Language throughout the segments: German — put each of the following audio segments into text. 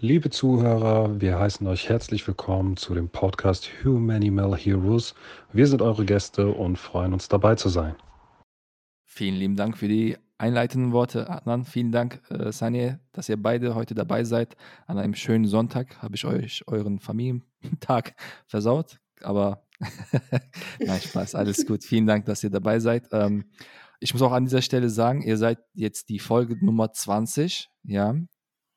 Liebe Zuhörer, wir heißen euch herzlich willkommen zu dem Podcast Humanimal Heroes. Wir sind eure Gäste und freuen uns dabei zu sein. Vielen lieben Dank für die einleitenden Worte, Adnan. Vielen Dank, äh, Sanje, dass ihr beide heute dabei seid. An einem schönen Sonntag habe ich euch euren Familientag versaut, aber nein, Spaß, alles gut. Vielen Dank, dass ihr dabei seid. Ähm, ich muss auch an dieser Stelle sagen, ihr seid jetzt die Folge Nummer 20, ja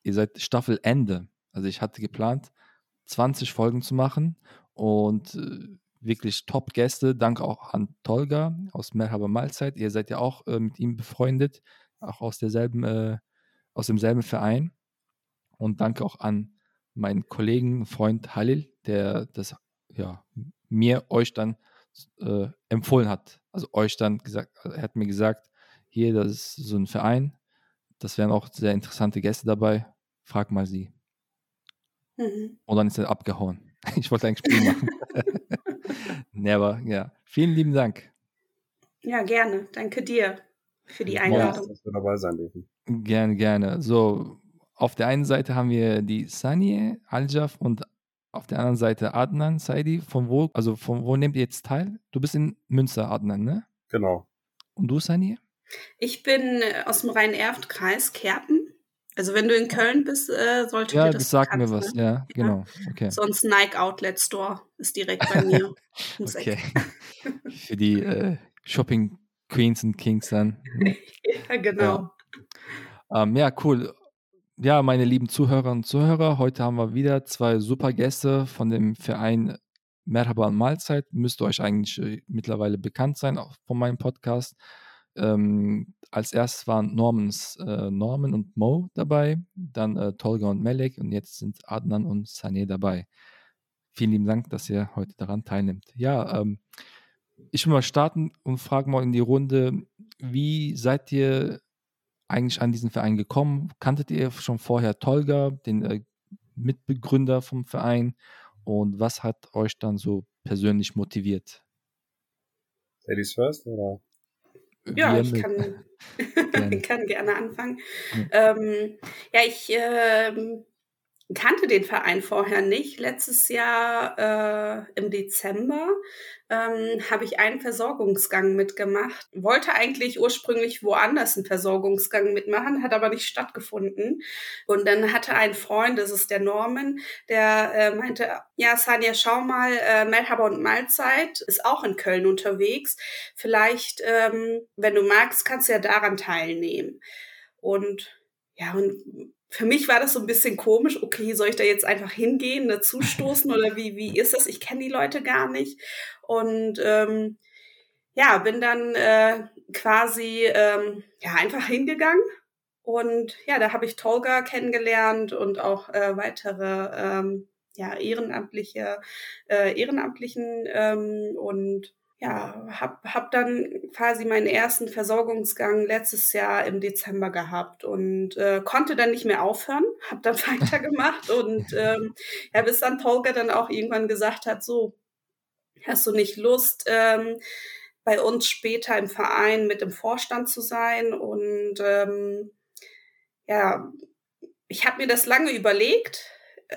ihr seid Staffelende. Also ich hatte geplant, 20 Folgen zu machen und äh, wirklich Top-Gäste. Danke auch an Tolga aus Merhaba Mahlzeit. Ihr seid ja auch äh, mit ihm befreundet, auch aus derselben, äh, aus demselben Verein. Und danke auch an meinen Kollegen, Freund Halil, der das ja, mir, euch dann äh, empfohlen hat. Also euch dann gesagt, er hat mir gesagt, hier, das ist so ein Verein, das wären auch sehr interessante Gäste dabei. Frag mal sie. Mhm. Und dann ist er abgehauen. Ich wollte ein Spiel machen. Never, ja. Vielen lieben Dank. Ja, gerne. Danke dir für die Einladung. Dass wir dabei sein dürfen. Gerne, gerne. So, auf der einen Seite haben wir die Sanie Aljaf und auf der anderen Seite Adnan Saidi. Von wo, also von wo nehmt ihr jetzt teil? Du bist in Münster, Adnan, ne? Genau. Und du, Sanie? Ich bin äh, aus dem Rhein-Erft-Kreis, Kerpen. Also wenn du in Köln bist, äh, sollte ja, dir das Ja, sag mir was. Ne? Ja, genau. Okay. Sonst Nike Outlet Store ist direkt bei mir. okay. Für die äh, Shopping Queens und Kings dann. ja, genau. Ja. Ähm, ja, cool. Ja, meine lieben Zuhörer und Zuhörer, heute haben wir wieder zwei super Gäste von dem Verein Merhaba und Mahlzeit. Müsste euch eigentlich äh, mittlerweile bekannt sein, auch von meinem Podcast. Ähm, als erstes waren Normans, äh, Norman und Mo dabei, dann äh, Tolga und Melek und jetzt sind Adnan und Saneh dabei. Vielen lieben Dank, dass ihr heute daran teilnimmt. Ja, ähm, ich will mal starten und frage mal in die Runde, wie seid ihr eigentlich an diesen Verein gekommen? Kanntet ihr schon vorher Tolga, den äh, Mitbegründer vom Verein? Und was hat euch dann so persönlich motiviert? Ladies first, oder? Ja, ich kann, gerne. kann gerne anfangen. Ja, ähm, ja ich ähm, kannte den Verein vorher nicht. Letztes Jahr äh, im Dezember ähm, habe ich einen Versorgungsgang mitgemacht. Wollte eigentlich ursprünglich woanders einen Versorgungsgang mitmachen, hat aber nicht stattgefunden. Und dann hatte ein Freund, das ist der Norman, der äh, meinte, ja, Sanja, schau mal, äh, Melhaber und Mahlzeit ist auch in Köln unterwegs. Vielleicht, ähm, wenn du magst, kannst du ja daran teilnehmen. Und ja, und für mich war das so ein bisschen komisch. Okay, soll ich da jetzt einfach hingehen, dazustoßen oder wie, wie ist das? Ich kenne die Leute gar nicht. Und ähm, ja, bin dann äh, quasi ähm, ja, einfach hingegangen. Und ja, da habe ich Tolga kennengelernt und auch äh, weitere ähm, ja, ehrenamtliche, äh, Ehrenamtlichen ähm, und ja, hab, hab dann quasi meinen ersten Versorgungsgang letztes Jahr im Dezember gehabt und äh, konnte dann nicht mehr aufhören, hab dann weitergemacht und ähm, ja, bis dann Tolga dann auch irgendwann gesagt hat, so, hast du nicht Lust, ähm, bei uns später im Verein mit im Vorstand zu sein? Und ähm, ja, ich habe mir das lange überlegt,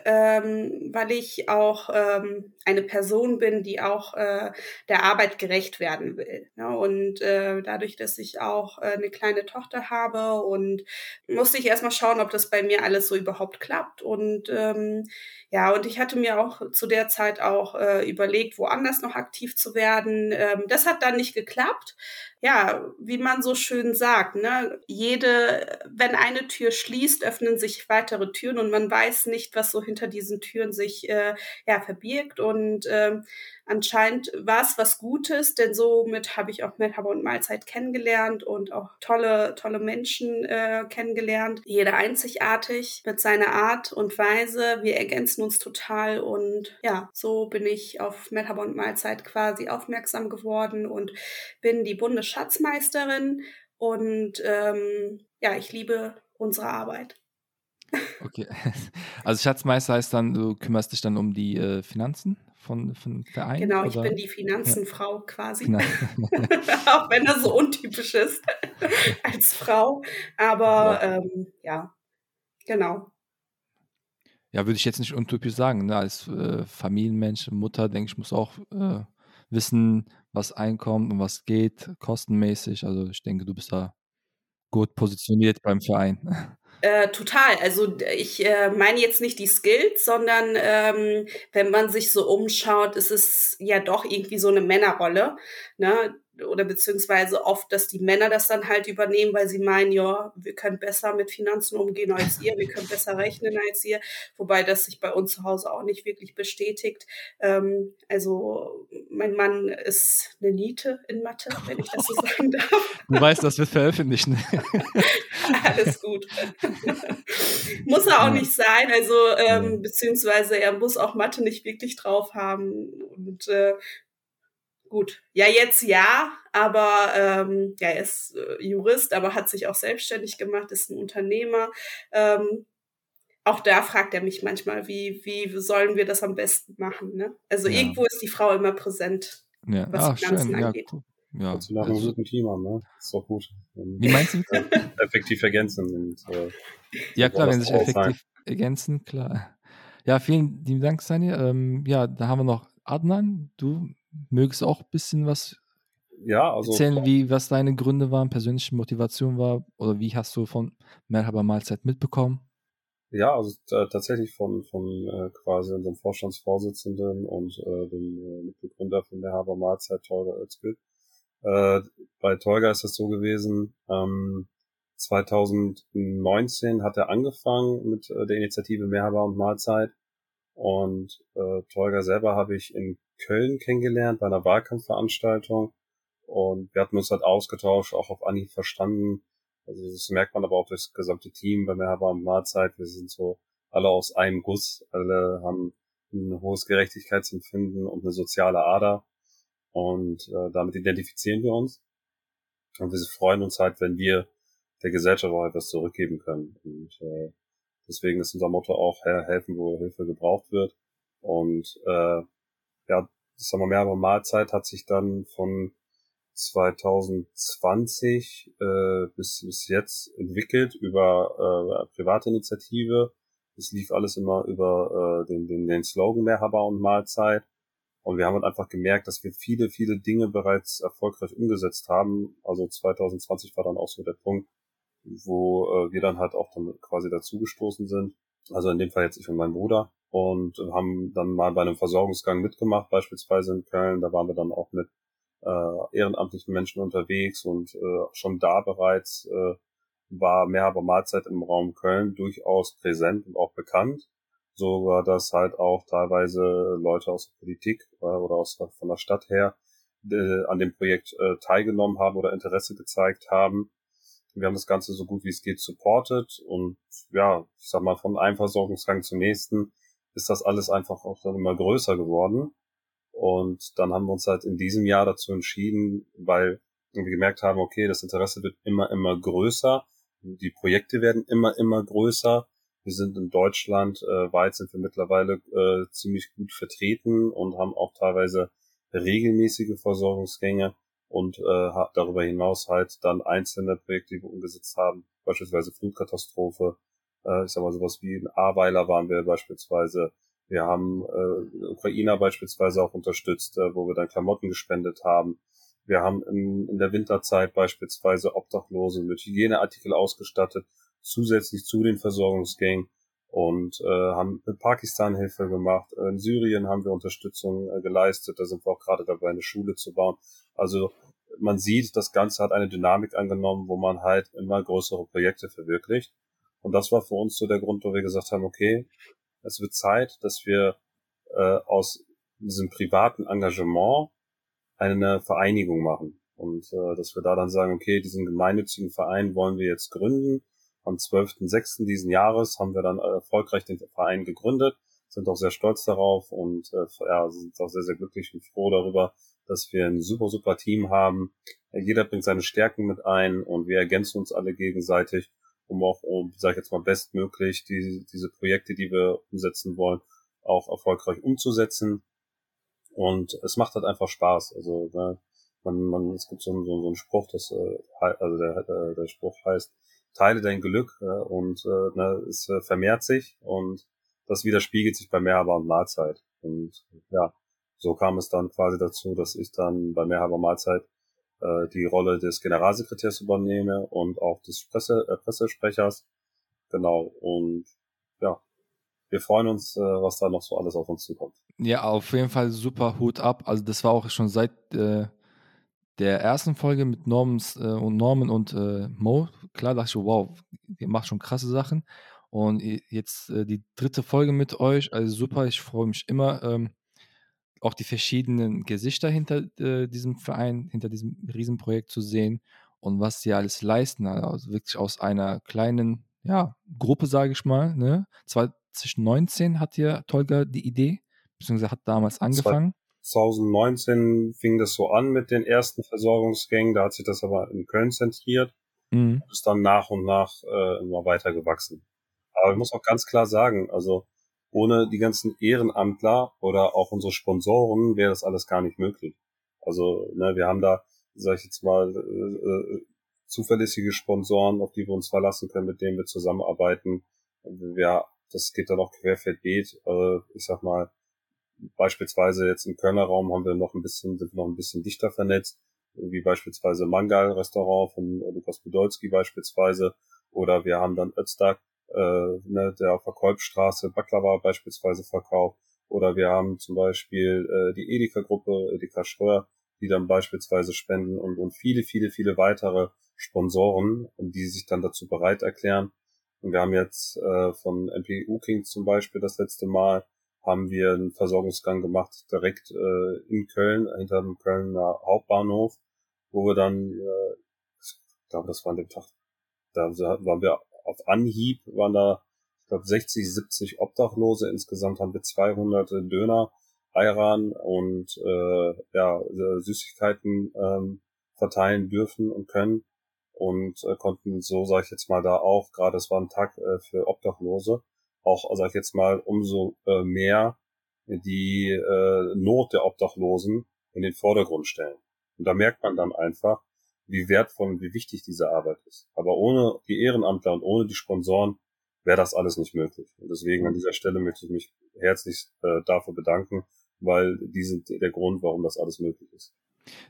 ähm, weil ich auch ähm, eine Person bin, die auch äh, der Arbeit gerecht werden will. Ja, und äh, dadurch, dass ich auch äh, eine kleine Tochter habe und musste ich erstmal schauen, ob das bei mir alles so überhaupt klappt. Und ähm, ja, und ich hatte mir auch zu der Zeit auch äh, überlegt, woanders noch aktiv zu werden. Ähm, das hat dann nicht geklappt ja, wie man so schön sagt, ne, jede, wenn eine Tür schließt, öffnen sich weitere Türen und man weiß nicht, was so hinter diesen Türen sich äh, ja verbirgt und äh, anscheinend war es was Gutes, denn somit habe ich auch Melhaber und Mahlzeit kennengelernt und auch tolle, tolle Menschen äh, kennengelernt. Jeder einzigartig mit seiner Art und Weise. Wir ergänzen uns total und ja, so bin ich auf Melhaber und Mahlzeit quasi aufmerksam geworden und bin die Bundesschatzmeisterin und ähm, ja, ich liebe unsere Arbeit. Okay. Also Schatzmeister heißt dann, du kümmerst dich dann um die äh, Finanzen von, von Verein? Genau, ich bin die Finanzenfrau ja. quasi. Genau. Auch wenn das so untypisch ist als Frau. Aber ja, ähm, ja genau. Ja, würde ich jetzt nicht untypisch sagen. Ne? Als äh, Familienmensch, Mutter, denke ich, muss auch äh, wissen, was einkommt und was geht, kostenmäßig. Also ich denke, du bist da gut positioniert beim Verein. Äh, total. Also ich äh, meine jetzt nicht die Skills, sondern ähm, wenn man sich so umschaut, ist es ja doch irgendwie so eine Männerrolle. Ne? oder beziehungsweise oft, dass die Männer das dann halt übernehmen, weil sie meinen, ja, wir können besser mit Finanzen umgehen als ihr, wir können besser rechnen als ihr, wobei das sich bei uns zu Hause auch nicht wirklich bestätigt. Ähm, also mein Mann ist eine Niete in Mathe, wenn ich das so sagen darf. Du weißt, das wird veröffentlicht. Ne? Alles gut. muss er auch nicht sein, also ähm, beziehungsweise er muss auch Mathe nicht wirklich drauf haben und äh, gut, ja, jetzt ja, aber ähm, ja, er ist äh, Jurist, aber hat sich auch selbstständig gemacht, ist ein Unternehmer. Ähm, auch da fragt er mich manchmal, wie, wie sollen wir das am besten machen? Ne? Also ja. irgendwo ist die Frau immer präsent, ja. was ah, Finanzen schön. angeht. Ja, cool. Ja, Kannst du nach einem also guten haben, ne? ist doch gut. Wie meinst du? effektiv ergänzen. Und, äh, ja, klar, wenn sich effektiv sein. ergänzen, klar. Ja, vielen lieben Dank, Sani. Ähm, ja, da haben wir noch Adnan. Du mögst auch ein bisschen was ja, also, erzählen, wie, was deine Gründe waren, persönliche Motivation war oder wie hast du von Merhaba Mahlzeit mitbekommen? Ja, also äh, tatsächlich von, von äh, quasi unserem Vorstandsvorsitzenden und äh, dem äh, Mitbegründer von Merhaba Mahlzeit, Tolga Özgül. Äh, bei Tolga ist es so gewesen, ähm, 2019 hat er angefangen mit äh, der Initiative Merhaba und Mahlzeit und äh, Tolga selber habe ich in Köln kennengelernt bei einer Wahlkampfveranstaltung und wir hatten uns halt ausgetauscht, auch auf Anhieb verstanden. Also das merkt man aber auch das gesamte Team bei Merhaba und Mahlzeit. Wir sind so alle aus einem Guss, alle haben ein hohes Gerechtigkeitsempfinden und eine soziale Ader und äh, damit identifizieren wir uns. Und wir freuen uns halt, wenn wir der Gesellschaft auch etwas zurückgeben können. Und äh, deswegen ist unser Motto auch helfen, wo Hilfe gebraucht wird. Und äh, ja, ich sag mal, mehrere Mahlzeit hat sich dann von 2020 äh, bis, bis jetzt entwickelt über äh, private Initiative. Es lief alles immer über äh, den, den, den Slogan Mehrhaber und Mahlzeit. Und wir haben halt einfach gemerkt, dass wir viele, viele Dinge bereits erfolgreich umgesetzt haben. Also 2020 war dann auch so der Punkt, wo äh, wir dann halt auch dann quasi dazugestoßen sind. Also in dem Fall jetzt ich und mein Bruder und haben dann mal bei einem Versorgungsgang mitgemacht, beispielsweise in Köln. Da waren wir dann auch mit äh, ehrenamtlichen Menschen unterwegs und äh, schon da bereits äh, war Mehrhaber Mahlzeit im Raum Köln durchaus präsent und auch bekannt. So war das halt auch teilweise Leute aus der Politik äh, oder aus von der Stadt her äh, an dem Projekt äh, teilgenommen haben oder Interesse gezeigt haben. Wir haben das Ganze so gut wie es geht supportet und ja, ich sag mal, von einem Versorgungsgang zum nächsten ist das alles einfach auch dann immer größer geworden. Und dann haben wir uns halt in diesem Jahr dazu entschieden, weil wir gemerkt haben, okay, das Interesse wird immer, immer größer. Die Projekte werden immer, immer größer. Wir sind in Deutschland, äh, weit sind wir mittlerweile äh, ziemlich gut vertreten und haben auch teilweise regelmäßige Versorgungsgänge und äh, darüber hinaus halt dann einzelne Projekte, die wir umgesetzt haben, beispielsweise Flutkatastrophe, äh, ich sag mal sowas wie in Aweiler waren wir beispielsweise. Wir haben äh, Ukrainer beispielsweise auch unterstützt, äh, wo wir dann Klamotten gespendet haben. Wir haben in, in der Winterzeit beispielsweise Obdachlose mit Hygieneartikel ausgestattet, zusätzlich zu den Versorgungsgängen und äh, haben in Pakistan Hilfe gemacht. In Syrien haben wir Unterstützung äh, geleistet. Da sind wir auch gerade dabei, eine Schule zu bauen. Also man sieht, das Ganze hat eine Dynamik angenommen, wo man halt immer größere Projekte verwirklicht. Und das war für uns so der Grund, wo wir gesagt haben, okay, es wird Zeit, dass wir äh, aus diesem privaten Engagement eine Vereinigung machen. Und äh, dass wir da dann sagen, okay, diesen gemeinnützigen Verein wollen wir jetzt gründen. Am 12.06. diesen Jahres haben wir dann erfolgreich den Verein gegründet, sind auch sehr stolz darauf und äh, ja, sind auch sehr, sehr glücklich und froh darüber, dass wir ein super, super Team haben. Jeder bringt seine Stärken mit ein und wir ergänzen uns alle gegenseitig um auch, um, sag ich jetzt mal, bestmöglich die, diese Projekte, die wir umsetzen wollen, auch erfolgreich umzusetzen. Und es macht halt einfach Spaß. Also ne, man, man, es gibt so, einen, so, so einen Spruch, das, äh, also der, der, der Spruch heißt, teile dein Glück äh, und äh, ne, es äh, vermehrt sich und das widerspiegelt sich bei Mehrhaber und Mahlzeit. Und ja, so kam es dann quasi dazu, dass ich dann bei Mehrhaber Mahlzeit äh, die Rolle des Generalsekretärs übernehme und auch des Presse, äh, Pressesprechers. Genau. Und ja, wir freuen uns, äh, was da noch so alles auf uns zukommt. Ja, auf jeden Fall super Hut ab. Also das war auch schon seit äh, der ersten Folge mit Normans, äh, und Norman und äh, Mo. Klar dachte ich, wow, ihr macht schon krasse Sachen. Und jetzt äh, die dritte Folge mit euch, also super, ich freue mich immer. Ähm, auch die verschiedenen Gesichter hinter äh, diesem Verein, hinter diesem Riesenprojekt zu sehen und was sie alles leisten. Also wirklich aus einer kleinen ja, Gruppe, sage ich mal. Ne? 2019 hat ja Tolga die Idee, beziehungsweise hat damals angefangen. 2019 fing das so an mit den ersten Versorgungsgängen, da hat sich das aber in Köln zentriert mhm. und ist dann nach und nach äh, immer weiter gewachsen. Aber ich muss auch ganz klar sagen, also ohne die ganzen Ehrenamtler oder auch unsere Sponsoren wäre das alles gar nicht möglich. Also, ne, wir haben da, sag ich jetzt mal, äh, äh, zuverlässige Sponsoren, auf die wir uns verlassen können, mit denen wir zusammenarbeiten. Ja, das geht dann auch querfeldbeet. Äh, ich sag mal, beispielsweise jetzt im Kölner Raum haben wir noch ein bisschen, sind noch ein bisschen dichter vernetzt, wie beispielsweise Mangal Restaurant von Lukas Podolski beispielsweise, oder wir haben dann Öztag, äh, ne, der auf der Kolbstraße Baklava beispielsweise verkauft. Oder wir haben zum Beispiel äh, die Edeka-Gruppe, Edeka Schröer, die dann beispielsweise spenden und, und viele, viele, viele weitere Sponsoren, die sich dann dazu bereit erklären. Und wir haben jetzt äh, von MPU King zum Beispiel das letzte Mal haben wir einen Versorgungsgang gemacht direkt äh, in Köln, hinter dem Kölner Hauptbahnhof, wo wir dann, äh, ich glaube, das war an dem Tag, da waren wir auf Anhieb waren da, ich glaube, 60, 70 Obdachlose. Insgesamt haben wir 200 Döner, Ayran und äh, ja, Süßigkeiten ähm, verteilen dürfen und können und äh, konnten so, sage ich jetzt mal, da auch, gerade es war ein Tag äh, für Obdachlose, auch, sage ich jetzt mal, umso äh, mehr die äh, Not der Obdachlosen in den Vordergrund stellen. Und da merkt man dann einfach, wie wertvoll und wie wichtig diese Arbeit ist. Aber ohne die Ehrenamtler und ohne die Sponsoren wäre das alles nicht möglich. Und deswegen an dieser Stelle möchte ich mich herzlich äh, dafür bedanken, weil die sind der Grund, warum das alles möglich ist.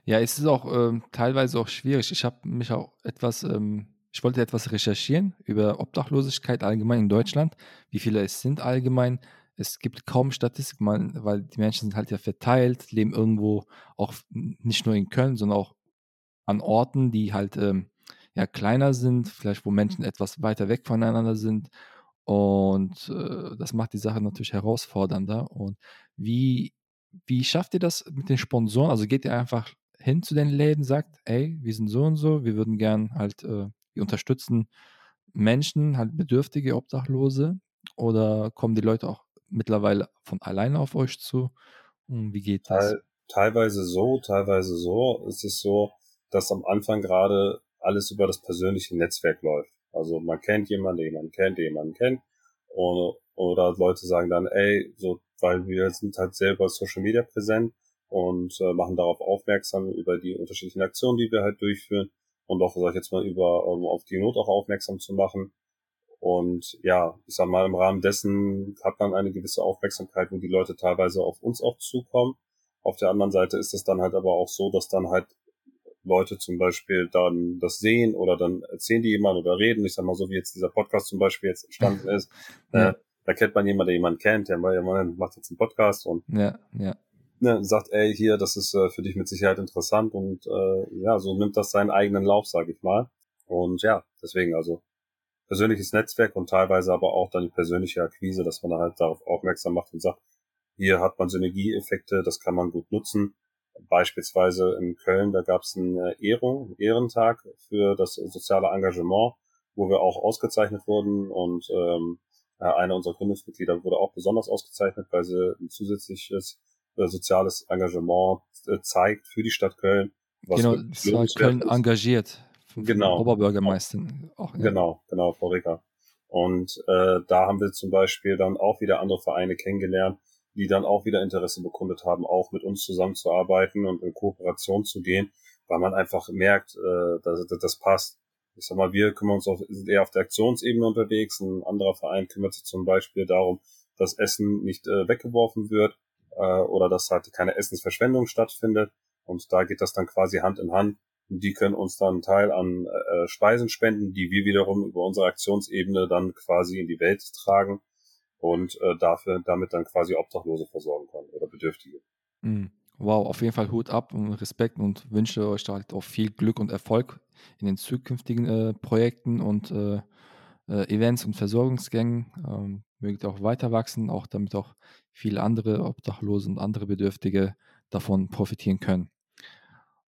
Ja, es ist auch ähm, teilweise auch schwierig. Ich habe mich auch etwas, ähm, ich wollte etwas recherchieren über Obdachlosigkeit allgemein in Deutschland, wie viele es sind allgemein. Es gibt kaum Statistik, weil die Menschen sind halt ja verteilt, leben irgendwo auch nicht nur in Köln, sondern auch an Orten, die halt ähm, ja kleiner sind, vielleicht wo Menschen etwas weiter weg voneinander sind. Und äh, das macht die Sache natürlich herausfordernder. Und wie, wie schafft ihr das mit den Sponsoren? Also geht ihr einfach hin zu den Läden, sagt, ey, wir sind so und so, wir würden gern halt, äh, wir unterstützen Menschen, halt Bedürftige, Obdachlose? Oder kommen die Leute auch mittlerweile von alleine auf euch zu? Und wie geht das? Teil, teilweise so, teilweise so. Es ist so, dass am Anfang gerade alles über das persönliche Netzwerk läuft. Also man kennt jemanden, der jemanden kennt, der jemanden kennt. Und, oder Leute sagen dann, ey, so, weil wir sind halt selber Social Media präsent und äh, machen darauf aufmerksam über die unterschiedlichen Aktionen, die wir halt durchführen und auch, sag ich jetzt mal, über um auf die Not auch aufmerksam zu machen. Und ja, ich sag mal, im Rahmen dessen hat man eine gewisse Aufmerksamkeit, wo die Leute teilweise auf uns auch zukommen. Auf der anderen Seite ist es dann halt aber auch so, dass dann halt Leute zum Beispiel dann das sehen oder dann erzählen die jemand oder reden. Ich sag mal so, wie jetzt dieser Podcast zum Beispiel jetzt entstanden ist. ja. äh, da kennt man jemanden, der jemanden kennt, der macht jetzt einen Podcast und ja, ja. Ne, sagt, ey, hier, das ist äh, für dich mit Sicherheit interessant und äh, ja, so nimmt das seinen eigenen Lauf, sage ich mal. Und ja, deswegen also persönliches Netzwerk und teilweise aber auch dann die persönliche Akquise, dass man dann halt darauf aufmerksam macht und sagt, hier hat man Synergieeffekte, das kann man gut nutzen Beispielsweise in Köln, da gab es einen äh, Ehrung, Ehrentag für das soziale Engagement, wo wir auch ausgezeichnet wurden und ähm, einer unserer Gründungsmitglieder wurde auch besonders ausgezeichnet, weil sie ein zusätzliches äh, soziales Engagement äh, zeigt für die Stadt Köln. genau, das war Köln ist. engagiert genau. Oberbürgermeisterin. Auch, ja. Genau, genau, Frau Ricker. Und äh, da haben wir zum Beispiel dann auch wieder andere Vereine kennengelernt, die dann auch wieder Interesse bekundet haben, auch mit uns zusammenzuarbeiten und in Kooperation zu gehen, weil man einfach merkt, äh, dass, dass das passt. Ich sag mal, wir kümmern uns auf, sind eher auf der Aktionsebene unterwegs. Ein anderer Verein kümmert sich zum Beispiel darum, dass Essen nicht äh, weggeworfen wird äh, oder dass halt keine Essensverschwendung stattfindet. Und da geht das dann quasi Hand in Hand. Und die können uns dann einen Teil an äh, Speisen spenden, die wir wiederum über unsere Aktionsebene dann quasi in die Welt tragen und äh, dafür damit dann quasi Obdachlose versorgen können oder Bedürftige. Mhm. Wow, auf jeden Fall Hut ab und Respekt und wünsche euch halt auch viel Glück und Erfolg in den zukünftigen äh, Projekten und äh, äh, Events und Versorgungsgängen. Ähm, mögt auch weiter wachsen, auch damit auch viele andere Obdachlose und andere Bedürftige davon profitieren können.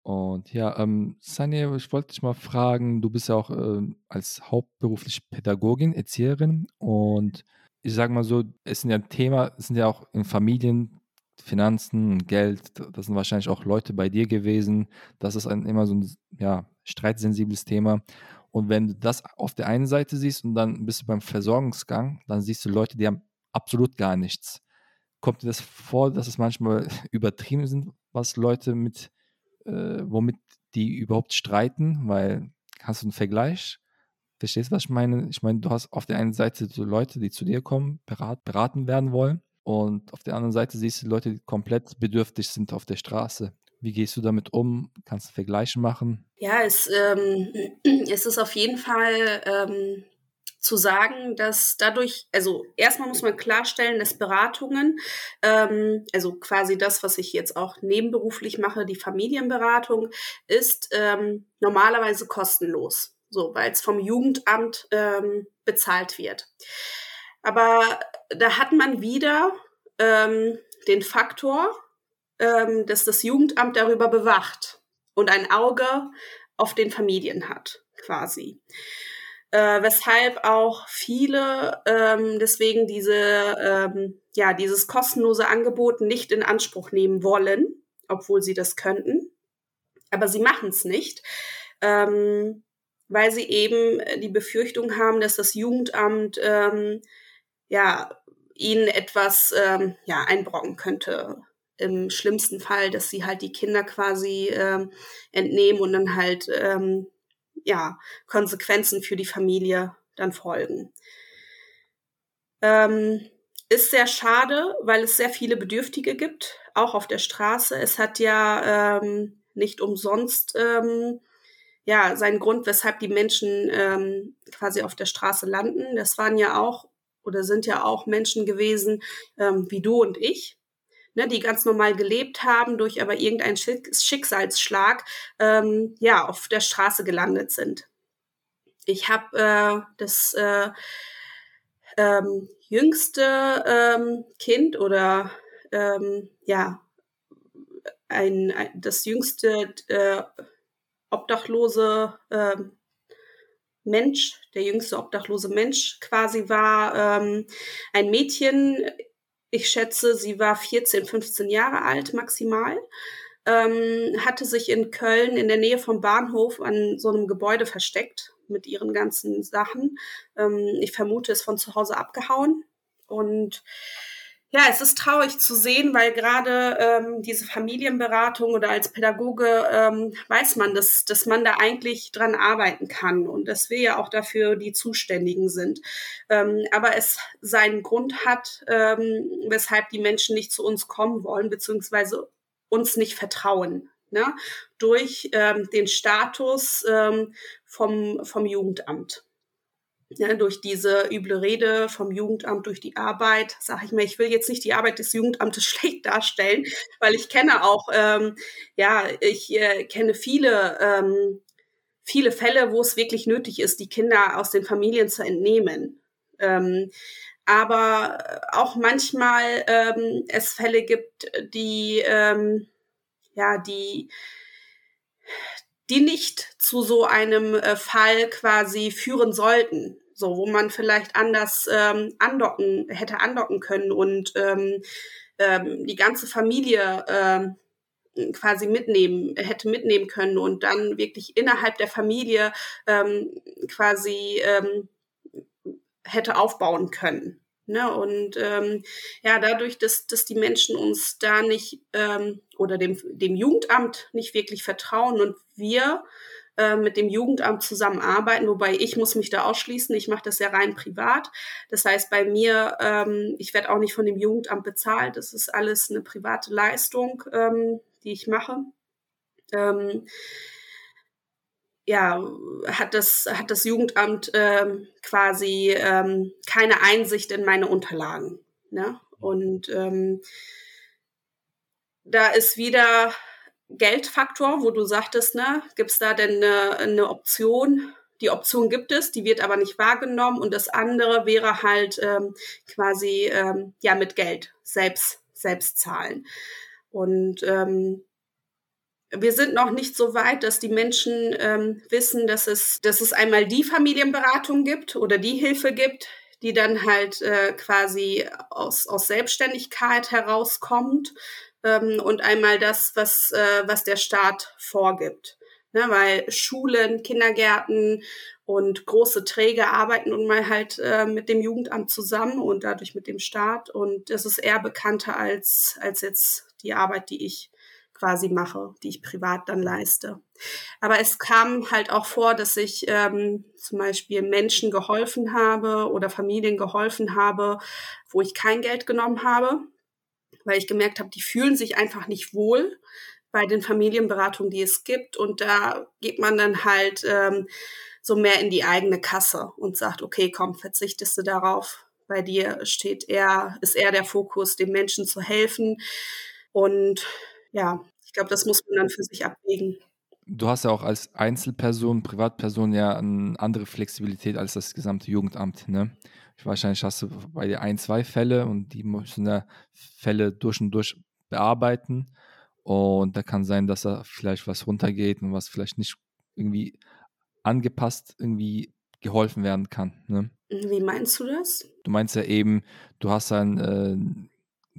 Und ja, ähm, Sanja, ich wollte dich mal fragen, du bist ja auch äh, als hauptberuflich Pädagogin, Erzieherin und ich sage mal so, es sind ja Thema, es sind ja auch in Familien Finanzen, Geld, das sind wahrscheinlich auch Leute bei dir gewesen. Das ist ein, immer so ein ja, streitsensibles Thema. Und wenn du das auf der einen Seite siehst und dann bist du beim Versorgungsgang, dann siehst du Leute, die haben absolut gar nichts. Kommt dir das vor, dass es manchmal übertrieben sind, was Leute mit, äh, womit die überhaupt streiten? Weil, hast du einen Vergleich? Verstehst du, was ich meine? Ich meine, du hast auf der einen Seite so Leute, die zu dir kommen, berat, beraten werden wollen. Und auf der anderen Seite siehst du Leute, die komplett bedürftig sind auf der Straße. Wie gehst du damit um? Kannst du Vergleiche machen? Ja, es, ähm, es ist auf jeden Fall ähm, zu sagen, dass dadurch, also erstmal muss man klarstellen, dass Beratungen, ähm, also quasi das, was ich jetzt auch nebenberuflich mache, die Familienberatung, ist ähm, normalerweise kostenlos, so weil es vom Jugendamt ähm, bezahlt wird. Aber da hat man wieder ähm, den Faktor, ähm, dass das Jugendamt darüber bewacht und ein Auge auf den Familien hat, quasi. Äh, weshalb auch viele ähm, deswegen diese, ähm, ja, dieses kostenlose Angebot nicht in Anspruch nehmen wollen, obwohl sie das könnten. Aber sie machen es nicht, ähm, weil sie eben die Befürchtung haben, dass das Jugendamt ähm, ja ihnen etwas ähm, ja einbrocken könnte im schlimmsten Fall, dass sie halt die Kinder quasi ähm, entnehmen und dann halt ähm, ja Konsequenzen für die Familie dann folgen. Ähm, ist sehr schade, weil es sehr viele Bedürftige gibt, auch auf der Straße. Es hat ja ähm, nicht umsonst ähm, ja seinen Grund, weshalb die Menschen ähm, quasi auf der Straße landen. Das waren ja auch oder sind ja auch Menschen gewesen ähm, wie du und ich, ne, die ganz normal gelebt haben, durch aber irgendeinen Schicksalsschlag ähm, ja auf der Straße gelandet sind. Ich habe äh, das äh, ähm, jüngste ähm, Kind oder ähm, ja ein, ein, das jüngste äh, obdachlose äh, Mensch, der jüngste obdachlose Mensch quasi war ähm, ein Mädchen ich schätze, sie war 14, 15 Jahre alt maximal, ähm, hatte sich in Köln in der Nähe vom Bahnhof an so einem Gebäude versteckt mit ihren ganzen Sachen. Ähm, ich vermute, ist von zu Hause abgehauen und ja, es ist traurig zu sehen, weil gerade ähm, diese Familienberatung oder als Pädagoge ähm, weiß man, dass, dass man da eigentlich dran arbeiten kann und dass wir ja auch dafür die Zuständigen sind. Ähm, aber es seinen Grund hat, ähm, weshalb die Menschen nicht zu uns kommen wollen, beziehungsweise uns nicht vertrauen. Ne? Durch ähm, den Status ähm, vom, vom Jugendamt ja, durch diese üble Rede vom Jugendamt, durch die Arbeit, sage ich mir, ich will jetzt nicht die Arbeit des Jugendamtes schlecht darstellen, weil ich kenne auch, ähm, ja, ich äh, kenne viele, ähm, viele Fälle, wo es wirklich nötig ist, die Kinder aus den Familien zu entnehmen. Ähm, aber auch manchmal ähm, es Fälle gibt, die, ähm, ja, die, die nicht zu so einem äh, Fall quasi führen sollten. So, wo man vielleicht anders ähm, andocken, hätte andocken können und ähm, ähm, die ganze Familie ähm, quasi mitnehmen, hätte mitnehmen können und dann wirklich innerhalb der Familie ähm, quasi ähm, hätte aufbauen können. Ne? Und ähm, ja, dadurch, dass, dass die Menschen uns da nicht ähm, oder dem, dem Jugendamt nicht wirklich vertrauen und wir äh, mit dem Jugendamt zusammenarbeiten, wobei ich muss mich da ausschließen, ich mache das ja rein privat. Das heißt, bei mir, ähm, ich werde auch nicht von dem Jugendamt bezahlt, das ist alles eine private Leistung, ähm, die ich mache. Ähm, ja, hat das, hat das Jugendamt ähm, quasi ähm, keine Einsicht in meine Unterlagen. Ne? Und ähm, da ist wieder Geldfaktor, wo du sagtest, ne, gibt es da denn eine, eine Option? Die Option gibt es, die wird aber nicht wahrgenommen. Und das andere wäre halt ähm, quasi ähm, ja mit Geld selbst, selbst zahlen. Und ähm, wir sind noch nicht so weit, dass die Menschen ähm, wissen, dass es, dass es einmal die Familienberatung gibt oder die Hilfe gibt, die dann halt äh, quasi aus, aus Selbstständigkeit herauskommt ähm, und einmal das, was, äh, was der Staat vorgibt. Ne, weil Schulen, Kindergärten und große Träger arbeiten nun mal halt äh, mit dem Jugendamt zusammen und dadurch mit dem Staat. Und das ist eher bekannter als, als jetzt die Arbeit, die ich quasi mache, die ich privat dann leiste. Aber es kam halt auch vor, dass ich ähm, zum Beispiel Menschen geholfen habe oder Familien geholfen habe, wo ich kein Geld genommen habe, weil ich gemerkt habe, die fühlen sich einfach nicht wohl bei den Familienberatungen, die es gibt. Und da geht man dann halt ähm, so mehr in die eigene Kasse und sagt, okay, komm, verzichtest du darauf. Bei dir steht eher, ist eher der Fokus, den Menschen zu helfen. Und ja, ich glaube, das muss man dann für sich abwägen. Du hast ja auch als Einzelperson, Privatperson ja eine andere Flexibilität als das gesamte Jugendamt. Ne? Wahrscheinlich hast du bei dir ein, zwei Fälle und die müssen ja Fälle durch und durch bearbeiten. Und da kann sein, dass da vielleicht was runtergeht und was vielleicht nicht irgendwie angepasst irgendwie geholfen werden kann. Ne? Wie meinst du das? Du meinst ja eben, du hast dann, äh,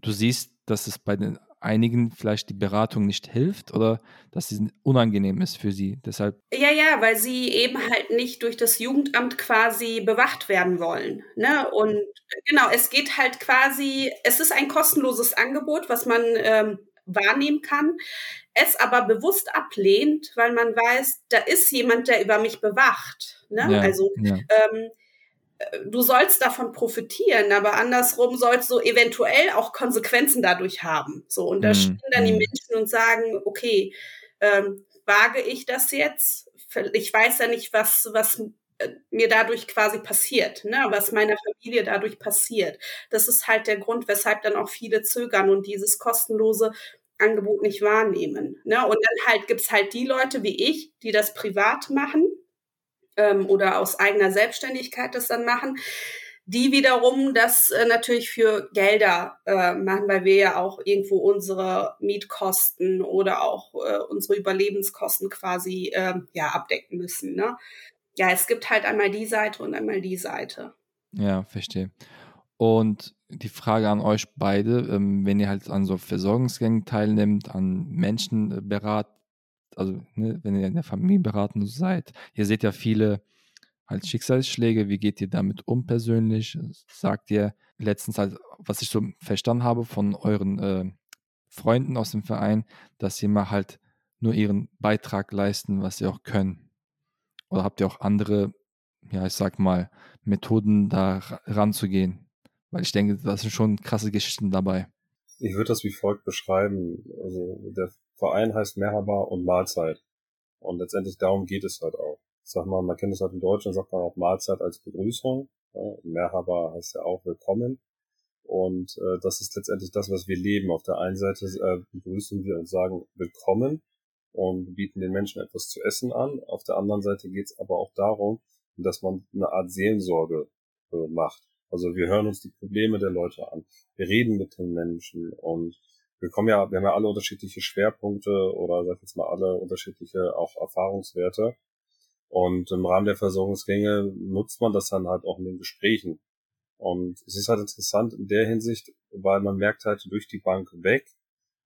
du siehst, dass es bei den einigen vielleicht die Beratung nicht hilft oder dass sie unangenehm ist für sie. Deshalb. Ja, ja, weil sie eben halt nicht durch das Jugendamt quasi bewacht werden wollen. Ne? Und genau, es geht halt quasi, es ist ein kostenloses Angebot, was man ähm, wahrnehmen kann, es aber bewusst ablehnt, weil man weiß, da ist jemand, der über mich bewacht. Ne? Ja, also ja. Ähm, du sollst davon profitieren, aber andersrum sollst du eventuell auch Konsequenzen dadurch haben. So, und da mhm. stehen dann die mhm. Menschen und sagen, okay, ähm, wage ich das jetzt? Ich weiß ja nicht, was, was äh, mir dadurch quasi passiert, ne? was meiner Familie dadurch passiert. Das ist halt der Grund, weshalb dann auch viele zögern und dieses kostenlose Angebot nicht wahrnehmen. Ne? Und dann halt gibt's halt die Leute wie ich, die das privat machen ähm, oder aus eigener Selbstständigkeit das dann machen, die wiederum das äh, natürlich für Gelder äh, machen, weil wir ja auch irgendwo unsere Mietkosten oder auch äh, unsere Überlebenskosten quasi äh, ja abdecken müssen. Ne? Ja, es gibt halt einmal die Seite und einmal die Seite. Ja, verstehe. Und die Frage an euch beide, ähm, wenn ihr halt an so Versorgungsgängen teilnimmt, an Menschenberat, also ne, wenn ihr in der Familienberatung seid, ihr seht ja viele halt Schicksalsschläge, wie geht ihr damit um persönlich? Sagt ihr letztens halt, was ich so verstanden habe von euren äh, Freunden aus dem Verein, dass sie mal halt nur ihren Beitrag leisten, was sie auch können? Oder habt ihr auch andere, ja, ich sag mal, Methoden da ranzugehen? Weil ich denke, da sind schon krasse Geschichten dabei. Ich würde das wie folgt beschreiben. Also der Verein heißt Merhaba und Mahlzeit. Und letztendlich darum geht es halt auch. Ich sag mal, man kennt es halt im Deutschen, sagt man auch Mahlzeit als Begrüßung. Ja, Merhaba heißt ja auch willkommen. Und äh, das ist letztendlich das, was wir leben. Auf der einen Seite äh, begrüßen wir und sagen willkommen und bieten den Menschen etwas zu essen an. Auf der anderen Seite geht es aber auch darum, dass man eine Art Seelensorge äh, macht. Also wir hören uns die Probleme der Leute an. Wir reden mit den Menschen und wir kommen ja, wir haben ja alle unterschiedliche Schwerpunkte oder sag ich jetzt mal alle unterschiedliche auch Erfahrungswerte. Und im Rahmen der Versorgungsgänge nutzt man das dann halt auch in den Gesprächen. Und es ist halt interessant in der Hinsicht, weil man merkt halt durch die Bank weg,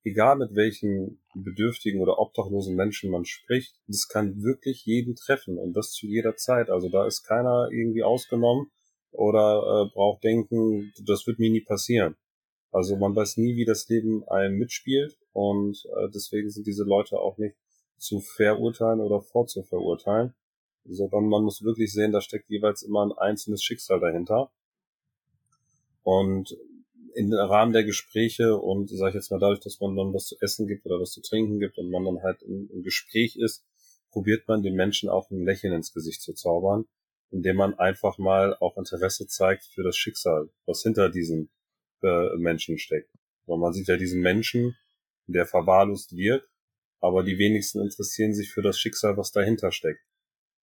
egal mit welchen bedürftigen oder obdachlosen Menschen man spricht, das kann wirklich jeden treffen und das zu jeder Zeit. Also da ist keiner irgendwie ausgenommen oder äh, braucht denken, das wird mir nie passieren. Also man weiß nie, wie das Leben einem mitspielt und äh, deswegen sind diese Leute auch nicht zu verurteilen oder vorzuverurteilen, sondern man muss wirklich sehen, da steckt jeweils immer ein einzelnes Schicksal dahinter. Und im Rahmen der Gespräche und sage ich jetzt mal dadurch, dass man dann was zu essen gibt oder was zu trinken gibt und man dann halt im, im Gespräch ist, probiert man den Menschen auch ein Lächeln ins Gesicht zu zaubern, indem man einfach mal auch Interesse zeigt für das Schicksal, was hinter diesen äh, Menschen steckt. Weil man sieht ja diesen Menschen, der verwahrlost wird, aber die wenigsten interessieren sich für das Schicksal, was dahinter steckt.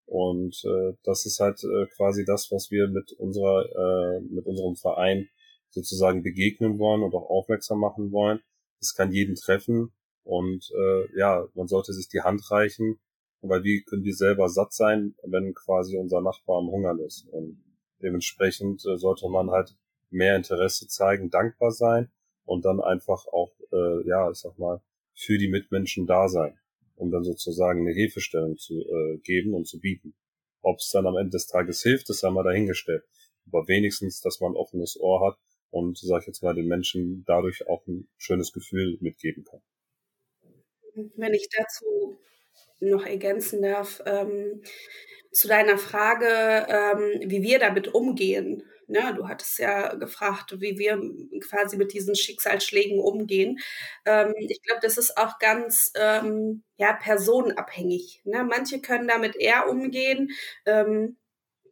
Und äh, das ist halt äh, quasi das, was wir mit unserer, äh, mit unserem Verein sozusagen begegnen wollen und auch aufmerksam machen wollen. Es kann jeden treffen und äh, ja, man sollte sich die Hand reichen, weil wie können wir selber satt sein, wenn quasi unser Nachbar am Hungern ist. Und dementsprechend äh, sollte man halt mehr Interesse zeigen, dankbar sein und dann einfach auch, äh, ja, ich sag mal, für die Mitmenschen da sein, um dann sozusagen eine Hilfestellung zu äh, geben und zu bieten. Ob es dann am Ende des Tages hilft, das haben wir dahingestellt. Aber wenigstens, dass man ein offenes Ohr hat und, sag ich jetzt mal, den Menschen dadurch auch ein schönes Gefühl mitgeben kann. Wenn ich dazu noch ergänzen darf, ähm, zu deiner Frage, ähm, wie wir damit umgehen. Ne? Du hattest ja gefragt, wie wir quasi mit diesen Schicksalsschlägen umgehen. Ähm, ich glaube, das ist auch ganz ähm, ja, personenabhängig. Ne? Manche können damit eher umgehen. Ähm,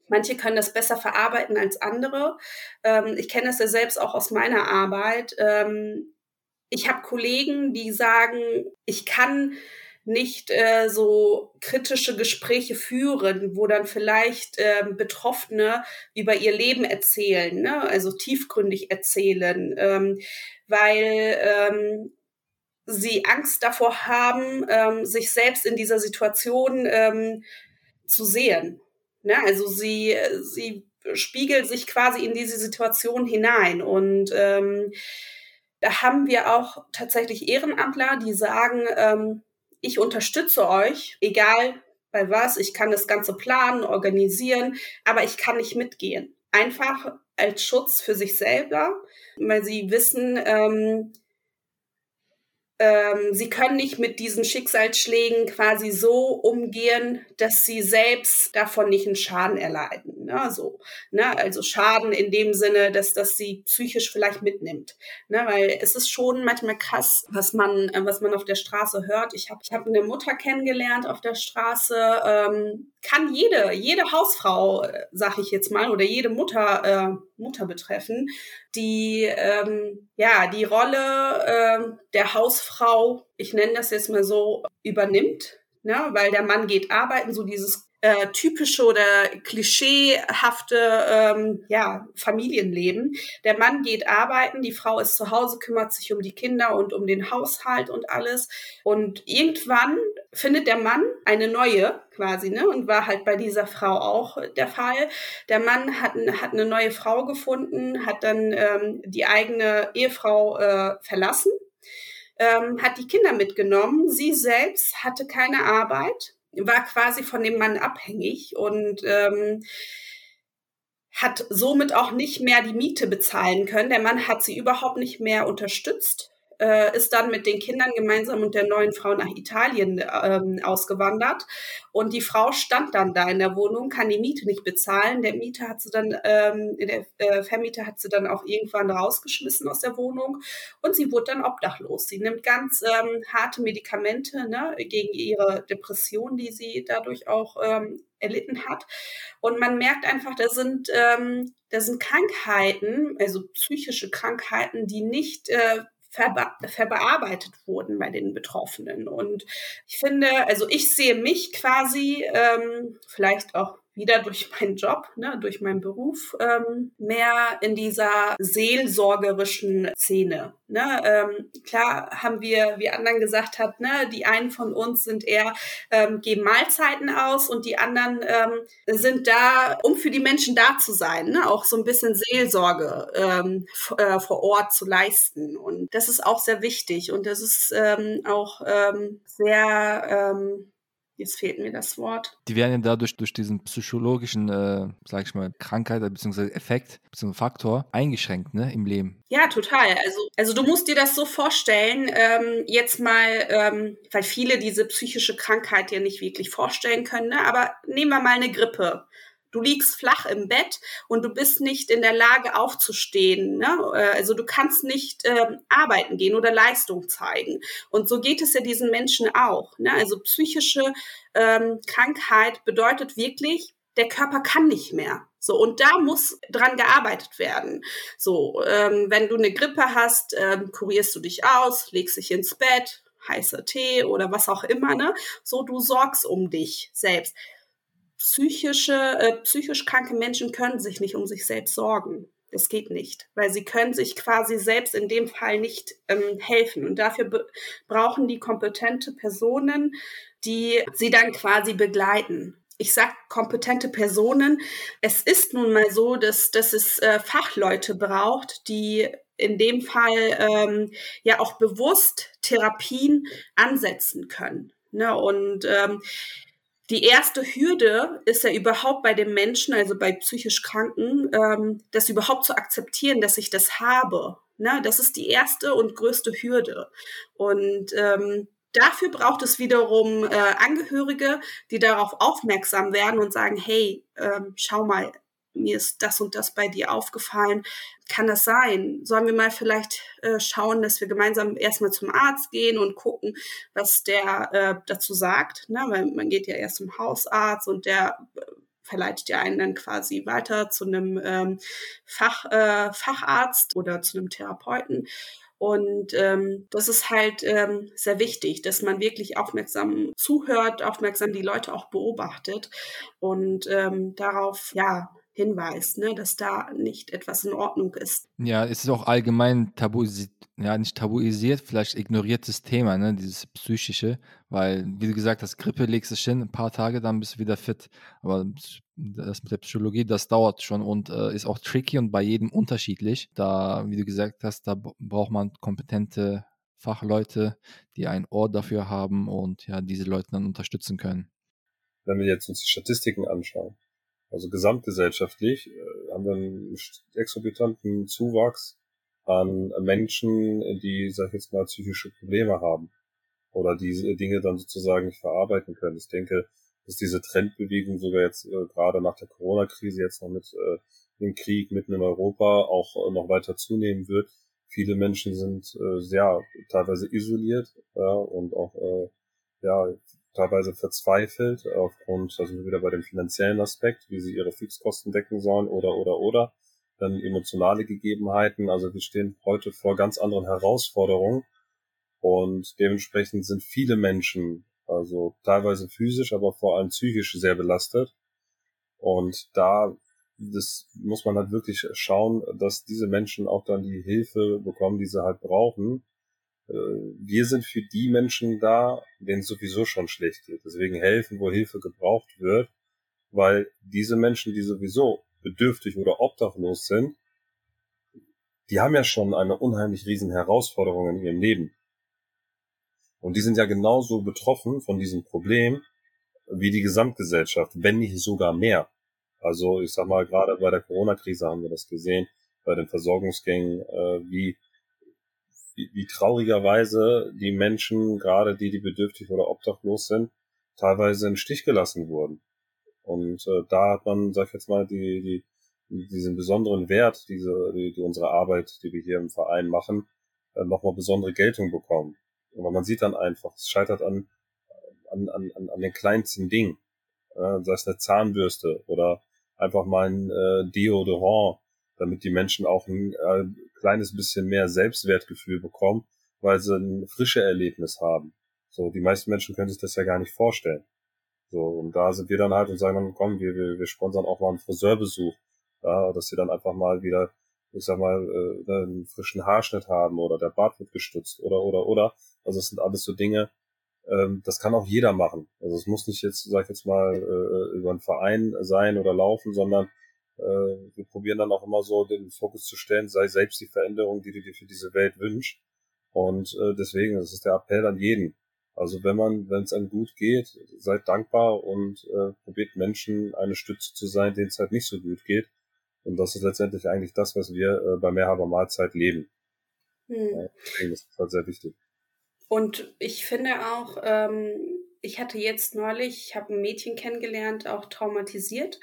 Manche können das besser verarbeiten als andere. Ähm, ich kenne das ja selbst auch aus meiner Arbeit. Ähm, ich habe Kollegen, die sagen, ich kann nicht äh, so kritische Gespräche führen, wo dann vielleicht äh, Betroffene über ihr Leben erzählen, ne? also tiefgründig erzählen, ähm, weil ähm, sie Angst davor haben, ähm, sich selbst in dieser Situation ähm, zu sehen. Ne? Also sie, sie spiegelt sich quasi in diese Situation hinein. Und ähm, da haben wir auch tatsächlich Ehrenamtler, die sagen, ähm, ich unterstütze euch, egal bei was, ich kann das Ganze planen, organisieren, aber ich kann nicht mitgehen. Einfach als Schutz für sich selber, weil sie wissen, ähm, ähm, sie können nicht mit diesen Schicksalsschlägen quasi so umgehen, dass sie selbst davon nicht einen Schaden erleiden. Ne? So, ne? Also Schaden in dem Sinne, dass das sie psychisch vielleicht mitnimmt. Ne? Weil es ist schon manchmal krass, was man, äh, was man auf der Straße hört. Ich habe ich hab eine Mutter kennengelernt auf der Straße, ähm, kann jede, jede Hausfrau, äh, sag ich jetzt mal, oder jede Mutter, äh, Mutter betreffen, die ähm, ja die Rolle äh, der Hausfrau, ich nenne das jetzt mal so, übernimmt, ne? weil der Mann geht arbeiten, so dieses äh, typische oder klischeehafte ähm, ja, Familienleben. Der Mann geht arbeiten, die Frau ist zu Hause, kümmert sich um die Kinder und um den Haushalt und alles. Und irgendwann findet der Mann eine neue quasi, ne? Und war halt bei dieser Frau auch der Fall. Der Mann hat, hat eine neue Frau gefunden, hat dann ähm, die eigene Ehefrau äh, verlassen, ähm, hat die Kinder mitgenommen. Sie selbst hatte keine Arbeit war quasi von dem Mann abhängig und ähm, hat somit auch nicht mehr die Miete bezahlen können. Der Mann hat sie überhaupt nicht mehr unterstützt äh, ist dann mit den Kindern gemeinsam und der neuen Frau nach Italien ähm, ausgewandert. Und die Frau stand dann da in der Wohnung, kann die Miete nicht bezahlen. Der Mieter hat sie dann, ähm, der äh, Vermieter hat sie dann auch irgendwann rausgeschmissen aus der Wohnung und sie wurde dann obdachlos. Sie nimmt ganz ähm, harte Medikamente ne, gegen ihre Depression, die sie dadurch auch ähm, erlitten hat. Und man merkt einfach, da sind, ähm, da sind Krankheiten, also psychische Krankheiten, die nicht äh, verbe verbearbeitet wurden bei den Betroffenen. Und ich finde, also ich sehe mich quasi, ähm, vielleicht auch wieder durch meinen Job, ne, durch meinen Beruf, ähm, mehr in dieser seelsorgerischen Szene. Ne? Ähm, klar haben wir, wie anderen gesagt hat, ne, die einen von uns sind eher, ähm, geben Mahlzeiten aus und die anderen ähm, sind da, um für die Menschen da zu sein, ne? auch so ein bisschen Seelsorge ähm, äh, vor Ort zu leisten. Und das ist auch sehr wichtig und das ist ähm, auch ähm, sehr ähm, Jetzt fehlt mir das Wort. Die werden ja dadurch durch diesen psychologischen, äh, sag ich mal, Krankheit bzw. Effekt bzw. Faktor eingeschränkt ne, im Leben. Ja, total. Also, also du musst dir das so vorstellen, ähm, jetzt mal, ähm, weil viele diese psychische Krankheit ja nicht wirklich vorstellen können, ne? aber nehmen wir mal eine Grippe. Du liegst flach im Bett und du bist nicht in der Lage aufzustehen. Ne? Äh, also du kannst nicht ähm, arbeiten gehen oder Leistung zeigen. Und so geht es ja diesen Menschen auch. Ne? Also psychische ähm, Krankheit bedeutet wirklich, der Körper kann nicht mehr. So, und da muss dran gearbeitet werden. So, ähm, wenn du eine Grippe hast, ähm, kurierst du dich aus, legst dich ins Bett, heißer Tee oder was auch immer, ne? So, du sorgst um dich selbst psychische, äh, psychisch kranke Menschen können sich nicht um sich selbst sorgen. Das geht nicht, weil sie können sich quasi selbst in dem Fall nicht ähm, helfen. Und dafür brauchen die kompetente Personen, die sie dann quasi begleiten. Ich sag kompetente Personen. Es ist nun mal so, dass, dass es äh, Fachleute braucht, die in dem Fall ähm, ja auch bewusst Therapien ansetzen können. Ne? Und ähm, die erste Hürde ist ja überhaupt bei dem Menschen, also bei psychisch Kranken, ähm, das überhaupt zu akzeptieren, dass ich das habe. Ne? Das ist die erste und größte Hürde. Und ähm, dafür braucht es wiederum äh, Angehörige, die darauf aufmerksam werden und sagen, hey, ähm, schau mal, mir ist das und das bei dir aufgefallen. Kann das sein? Sollen wir mal vielleicht äh, schauen, dass wir gemeinsam erstmal zum Arzt gehen und gucken, was der äh, dazu sagt? Ne? Weil man geht ja erst zum Hausarzt und der äh, verleitet ja einen dann quasi weiter zu einem ähm, Fach, äh, Facharzt oder zu einem Therapeuten. Und ähm, das ist halt ähm, sehr wichtig, dass man wirklich aufmerksam zuhört, aufmerksam die Leute auch beobachtet und ähm, darauf ja hinweist, ne, dass da nicht etwas in Ordnung ist. Ja, es ist auch allgemein tabuisiert, ja, nicht tabuisiert, vielleicht ignoriertes Thema, ne, dieses psychische, weil, wie du gesagt hast, Grippe legst du hin, ein paar Tage, dann bist du wieder fit. Aber das mit der Psychologie, das dauert schon und äh, ist auch tricky und bei jedem unterschiedlich. Da, wie du gesagt hast, da braucht man kompetente Fachleute, die ein Ohr dafür haben und ja, diese Leute dann unterstützen können. Wenn wir jetzt uns die Statistiken anschauen, also gesamtgesellschaftlich äh, haben wir einen exorbitanten Zuwachs an Menschen, die, sag ich jetzt mal, psychische Probleme haben oder diese Dinge dann sozusagen nicht verarbeiten können. Ich denke, dass diese Trendbewegung sogar jetzt äh, gerade nach der Corona-Krise jetzt noch mit äh, dem Krieg mitten in Europa auch äh, noch weiter zunehmen wird. Viele Menschen sind äh, sehr teilweise isoliert ja, und auch äh, ja teilweise verzweifelt aufgrund, also wieder bei dem finanziellen Aspekt, wie sie ihre Fixkosten decken sollen oder oder oder dann emotionale Gegebenheiten. Also wir stehen heute vor ganz anderen Herausforderungen und dementsprechend sind viele Menschen, also teilweise physisch, aber vor allem psychisch sehr belastet. Und da das muss man halt wirklich schauen, dass diese Menschen auch dann die Hilfe bekommen, die sie halt brauchen, wir sind für die Menschen da, denen es sowieso schon schlecht geht. Deswegen helfen, wo Hilfe gebraucht wird, weil diese Menschen, die sowieso bedürftig oder obdachlos sind, die haben ja schon eine unheimlich riesen Herausforderung in ihrem Leben. Und die sind ja genauso betroffen von diesem Problem wie die Gesamtgesellschaft, wenn nicht sogar mehr. Also ich sag mal, gerade bei der Corona-Krise haben wir das gesehen, bei den Versorgungsgängen, äh, wie wie, wie traurigerweise die Menschen, gerade die, die bedürftig oder obdachlos sind, teilweise im Stich gelassen wurden. Und äh, da hat man, sag ich jetzt mal, die, die, diesen besonderen Wert, diese, die, die unsere Arbeit, die wir hier im Verein machen, äh, nochmal besondere Geltung bekommen. Und man sieht dann einfach, es scheitert an, an, an, an den kleinsten Dingen. Äh, sei es eine Zahnbürste oder einfach mal ein äh, Deodorant, damit die Menschen auch ein äh, kleines bisschen mehr Selbstwertgefühl bekommen, weil sie ein frische Erlebnis haben. So, die meisten Menschen können sich das ja gar nicht vorstellen. So, und da sind wir dann halt und sagen dann, komm, wir, wir, wir sponsern auch mal einen Friseurbesuch. Ja, dass sie dann einfach mal wieder, ich sag mal, äh, einen frischen Haarschnitt haben oder der Bart wird gestützt oder oder oder. Also es sind alles so Dinge, ähm, das kann auch jeder machen. Also es muss nicht jetzt, sag ich jetzt mal, äh, über einen Verein sein oder laufen, sondern wir probieren dann auch immer so den Fokus zu stellen, sei selbst die Veränderung, die du dir für diese Welt wünschst. Und äh, deswegen, das ist der Appell an jeden. Also wenn man, wenn es einem gut geht, seid dankbar und äh, probiert Menschen eine Stütze zu sein, denen es halt nicht so gut geht. Und das ist letztendlich eigentlich das, was wir äh, bei Mehrhaber Mahlzeit leben. Hm. Das ist halt sehr wichtig. Und ich finde auch, ähm, ich hatte jetzt neulich, ich habe ein Mädchen kennengelernt, auch traumatisiert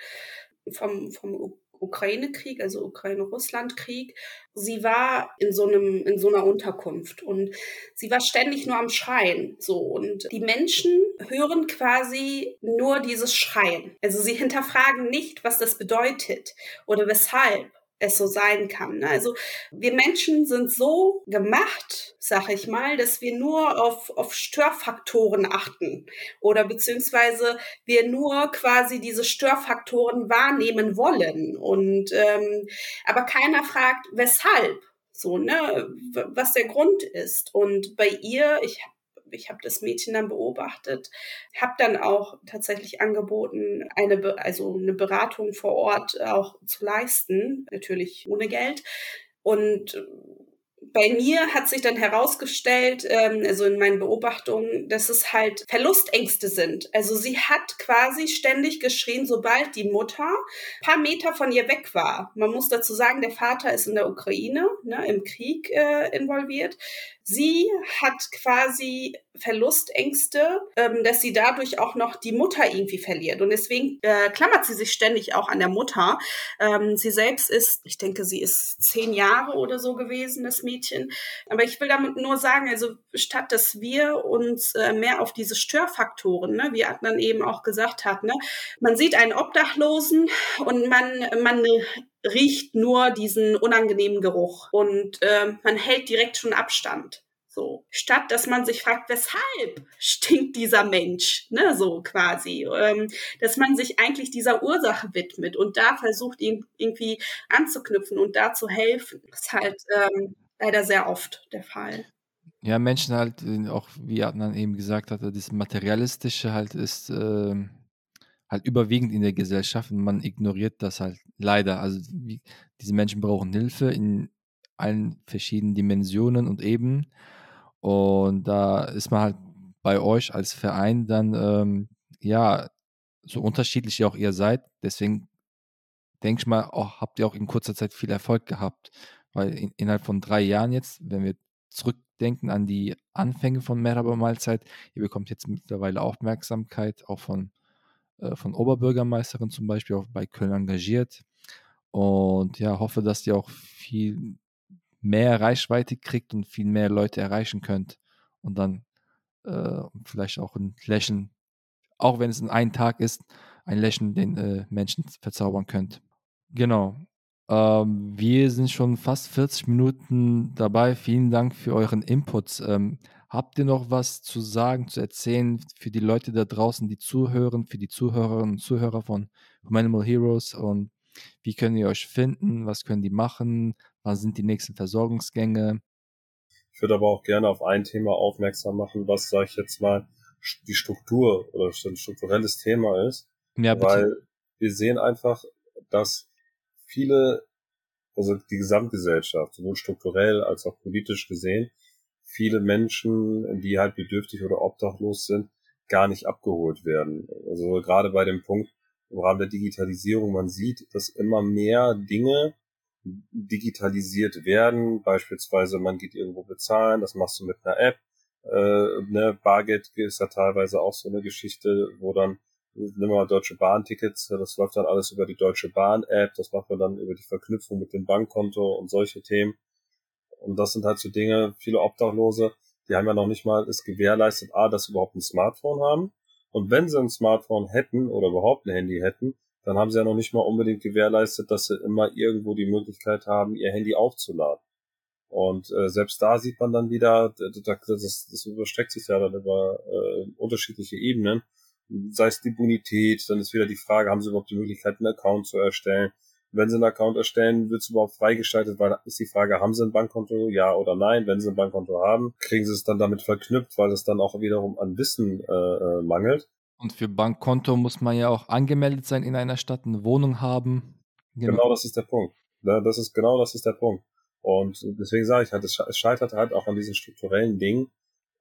vom, vom Ukraine-Krieg, also Ukraine-Russland-Krieg. Sie war in so einem, in so einer Unterkunft und sie war ständig nur am Schreien, so. Und die Menschen hören quasi nur dieses Schreien. Also sie hinterfragen nicht, was das bedeutet oder weshalb es so sein kann. Ne? Also wir Menschen sind so gemacht, sag ich mal, dass wir nur auf, auf Störfaktoren achten oder beziehungsweise wir nur quasi diese Störfaktoren wahrnehmen wollen. Und ähm, aber keiner fragt, weshalb. So, ne, was der Grund ist. Und bei ihr, ich habe ich habe das Mädchen dann beobachtet, habe dann auch tatsächlich angeboten, eine, also eine Beratung vor Ort auch zu leisten, natürlich ohne Geld. Und bei mir hat sich dann herausgestellt, ähm, also in meinen Beobachtungen, dass es halt Verlustängste sind. Also sie hat quasi ständig geschrien, sobald die Mutter paar Meter von ihr weg war. Man muss dazu sagen, der Vater ist in der Ukraine, ne, im Krieg äh, involviert. Sie hat quasi Verlustängste, ähm, dass sie dadurch auch noch die Mutter irgendwie verliert. Und deswegen äh, klammert sie sich ständig auch an der Mutter. Ähm, sie selbst ist, ich denke, sie ist zehn Jahre oder so gewesen, das Mädchen. Aber ich will damit nur sagen, also statt dass wir uns äh, mehr auf diese Störfaktoren, ne, wie Adnan eben auch gesagt hat, ne, man sieht einen Obdachlosen und man, man riecht nur diesen unangenehmen Geruch und äh, man hält direkt schon Abstand. So, statt dass man sich fragt, weshalb stinkt dieser Mensch, ne, so quasi, ähm, dass man sich eigentlich dieser Ursache widmet und da versucht, ihn irgendwie anzuknüpfen und da zu helfen. Das ist halt ähm, leider sehr oft der Fall. Ja, Menschen halt, auch wie Adnan eben gesagt hatte, das Materialistische halt ist, äh, halt überwiegend in der Gesellschaft und man ignoriert das halt leider. Also wie, diese Menschen brauchen Hilfe in allen verschiedenen Dimensionen und Ebenen. Und da ist man halt bei euch als Verein dann, ähm, ja, so unterschiedlich auch ihr seid. Deswegen denke ich mal, oh, habt ihr auch in kurzer Zeit viel Erfolg gehabt. Weil in, innerhalb von drei Jahren jetzt, wenn wir zurückdenken an die Anfänge von Merhaba Mahlzeit, ihr bekommt jetzt mittlerweile Aufmerksamkeit auch von äh, von Oberbürgermeisterin zum Beispiel auch bei Köln engagiert. Und ja, hoffe, dass ihr auch viel mehr Reichweite kriegt und viel mehr Leute erreichen könnt. Und dann äh, vielleicht auch ein Lächeln, auch wenn es in einem Tag ist, ein Lächeln den äh, Menschen verzaubern könnt. Genau. Ähm, wir sind schon fast 40 Minuten dabei. Vielen Dank für euren Input. Ähm, Habt ihr noch was zu sagen, zu erzählen für die Leute da draußen, die zuhören, für die Zuhörerinnen und Zuhörer von Humanimal Heroes und wie können die euch finden? Was können die machen? Was sind die nächsten Versorgungsgänge? Ich würde aber auch gerne auf ein Thema aufmerksam machen, was, sage ich jetzt mal, die Struktur oder ein strukturelles Thema ist. Ja, bitte. Weil wir sehen einfach, dass viele, also die Gesamtgesellschaft, sowohl strukturell als auch politisch gesehen, viele Menschen, die halt bedürftig oder obdachlos sind, gar nicht abgeholt werden. Also gerade bei dem Punkt im Rahmen der Digitalisierung, man sieht, dass immer mehr Dinge digitalisiert werden. Beispielsweise man geht irgendwo bezahlen, das machst du mit einer App. Äh, ne, Bargeld ist ja teilweise auch so eine Geschichte, wo dann nimm mal Deutsche Bahn-Tickets, das läuft dann alles über die Deutsche Bahn-App, das macht man dann über die Verknüpfung mit dem Bankkonto und solche Themen. Und das sind halt so Dinge, viele Obdachlose, die haben ja noch nicht mal es gewährleistet, A, dass sie überhaupt ein Smartphone haben. Und wenn sie ein Smartphone hätten oder überhaupt ein Handy hätten, dann haben sie ja noch nicht mal unbedingt gewährleistet, dass sie immer irgendwo die Möglichkeit haben, ihr Handy aufzuladen. Und äh, selbst da sieht man dann wieder, das, das, das überstreckt sich ja dann über äh, unterschiedliche Ebenen. sei es die Bonität, dann ist wieder die Frage, haben sie überhaupt die Möglichkeit, einen Account zu erstellen? Wenn sie einen Account erstellen, wird es überhaupt freigeschaltet, weil ist die Frage, haben sie ein Bankkonto, ja oder nein? Wenn sie ein Bankkonto haben, kriegen sie es dann damit verknüpft, weil es dann auch wiederum an Wissen äh, äh, mangelt. Und für Bankkonto muss man ja auch angemeldet sein in einer Stadt, eine Wohnung haben. Genau, genau das ist der Punkt. Das ist genau das ist der Punkt. Und deswegen sage ich halt, es scheitert halt auch an diesen strukturellen Dingen.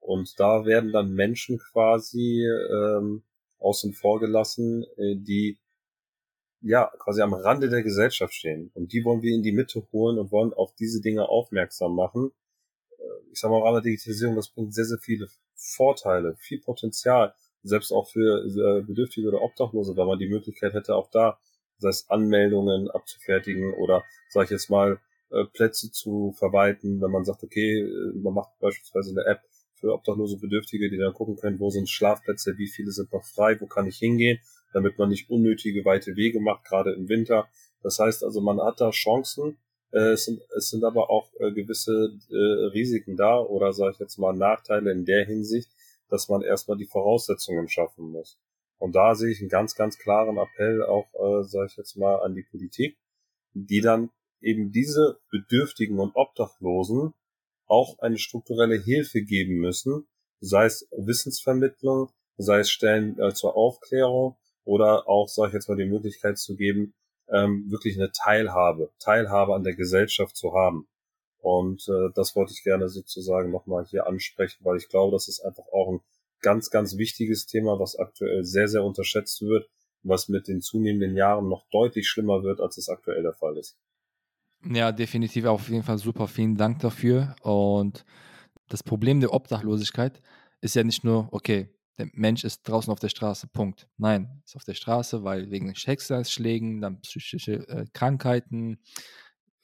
Und da werden dann Menschen quasi ähm, außen vor gelassen, äh, die ja quasi am Rande der Gesellschaft stehen. Und die wollen wir in die Mitte holen und wollen auf diese Dinge aufmerksam machen. Äh, ich sage mal, an der Digitalisierung, das bringt sehr, sehr viele Vorteile, viel Potenzial selbst auch für äh, Bedürftige oder Obdachlose, wenn man die Möglichkeit hätte, auch da, sei es Anmeldungen abzufertigen oder, sage ich jetzt mal, äh, Plätze zu verwalten, wenn man sagt, okay, man macht beispielsweise eine App für obdachlose Bedürftige, die dann gucken können, wo sind Schlafplätze, wie viele sind noch frei, wo kann ich hingehen, damit man nicht unnötige weite Wege macht, gerade im Winter. Das heißt also, man hat da Chancen, es sind, es sind aber auch gewisse Risiken da oder sage ich jetzt mal Nachteile in der Hinsicht, dass man erstmal die Voraussetzungen schaffen muss. Und da sehe ich einen ganz, ganz klaren Appell auch, äh, sage ich jetzt mal, an die Politik, die dann eben diese Bedürftigen und Obdachlosen auch eine strukturelle Hilfe geben müssen, sei es Wissensvermittlung, sei es Stellen äh, zur Aufklärung oder auch, sage ich jetzt mal, die Möglichkeit zu geben, ähm, wirklich eine Teilhabe, Teilhabe an der Gesellschaft zu haben. Und äh, das wollte ich gerne sozusagen nochmal hier ansprechen, weil ich glaube, das ist einfach auch ein ganz, ganz wichtiges Thema, was aktuell sehr, sehr unterschätzt wird, was mit den zunehmenden Jahren noch deutlich schlimmer wird, als es aktuell der Fall ist. Ja, definitiv auf jeden Fall super. Vielen Dank dafür. Und das Problem der Obdachlosigkeit ist ja nicht nur, okay, der Mensch ist draußen auf der Straße, Punkt. Nein, ist auf der Straße, weil wegen Schicksalsschlägen, dann psychische äh, Krankheiten,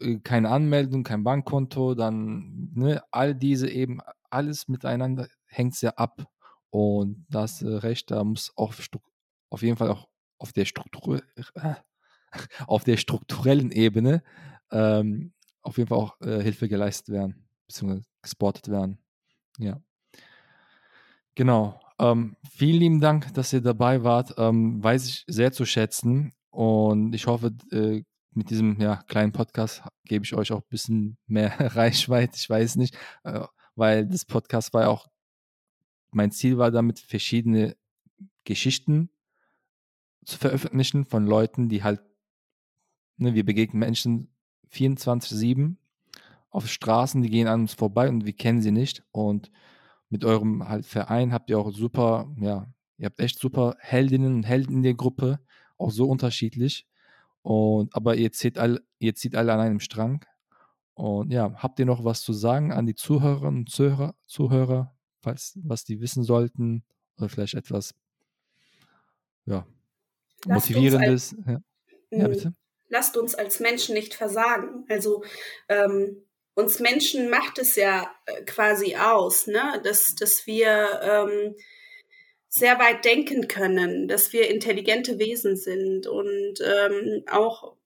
äh, keine Anmeldung, kein Bankkonto, dann ne, all diese eben, alles miteinander hängt sehr ab. Und das äh, Recht, da muss auch auf jeden Fall auch auf der Struktur, äh, auf der strukturellen Ebene ähm, auf jeden Fall auch äh, Hilfe geleistet werden, beziehungsweise gesportet werden. Ja. Genau. Ähm, vielen lieben Dank, dass ihr dabei wart. Ähm, weiß ich sehr zu schätzen. Und ich hoffe, äh, mit diesem ja, kleinen Podcast gebe ich euch auch ein bisschen mehr Reichweite, ich weiß nicht, äh, weil das Podcast war ja auch, mein Ziel war damit, verschiedene Geschichten zu veröffentlichen von Leuten, die halt, ne, wir begegnen Menschen 24-7 auf Straßen, die gehen an uns vorbei und wir kennen sie nicht. Und mit eurem halt Verein habt ihr auch super, ja, ihr habt echt super Heldinnen und Helden in der Gruppe, auch so unterschiedlich. Und, aber ihr zieht, all, ihr zieht alle an einem Strang. Und ja, habt ihr noch was zu sagen an die Zuhörerinnen und Zuhörer, Zuhörer falls, was die wissen sollten? Oder vielleicht etwas, ja, motivierendes? Als, ja. ja. Bitte. Lasst uns als Menschen nicht versagen. Also, ähm, uns Menschen macht es ja äh, quasi aus, ne? dass, dass wir ähm, sehr weit denken können, dass wir intelligente Wesen sind und ähm, auch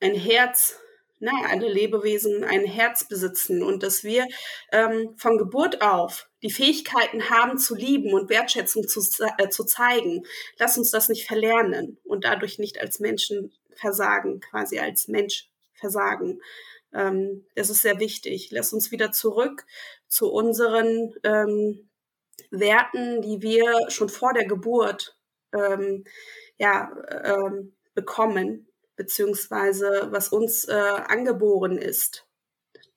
ein Herz, ne, alle Lebewesen ein Herz besitzen und dass wir ähm, von Geburt auf die Fähigkeiten haben zu lieben und Wertschätzung zu, äh, zu zeigen. Lass uns das nicht verlernen und dadurch nicht als Menschen versagen, quasi als Mensch versagen. Ähm, das ist sehr wichtig. Lass uns wieder zurück zu unseren ähm, Werten, die wir schon vor der Geburt ähm, ja, ähm, bekommen, beziehungsweise was uns äh, angeboren ist.